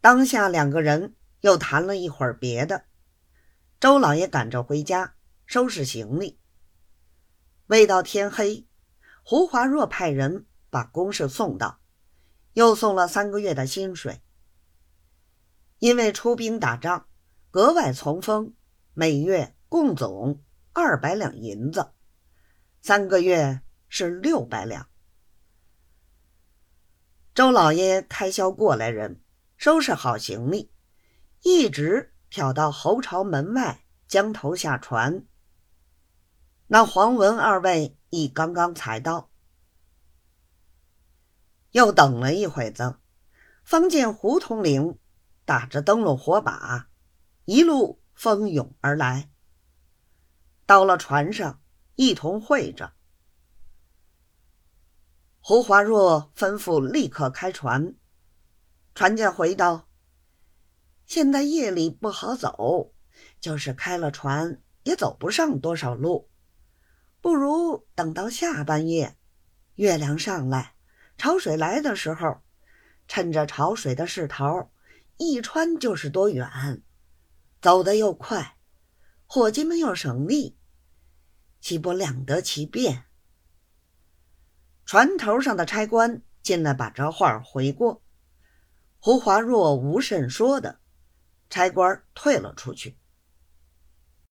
当下两个人又谈了一会儿别的，周老爷赶着回家收拾行李。未到天黑，胡华若派人把公事送到，又送了三个月的薪水。因为出兵打仗，格外从丰，每月共总二百两银子，三个月是六百两。周老爷开销过来人，收拾好行李，一直挑到侯朝门外，将头下船。那黄文二位亦刚刚才到，又等了一会子，方见胡统领打着灯笼火把，一路蜂拥而来。到了船上，一同会着。胡华若吩咐立刻开船。船家回道：“现在夜里不好走，就是开了船也走不上多少路，不如等到下半夜，月亮上来，潮水来的时候，趁着潮水的势头，一穿就是多远，走得又快，伙计们又省力，岂不两得其便？”船头上的差官进来，把这话回过。胡华若无甚说的，差官退了出去。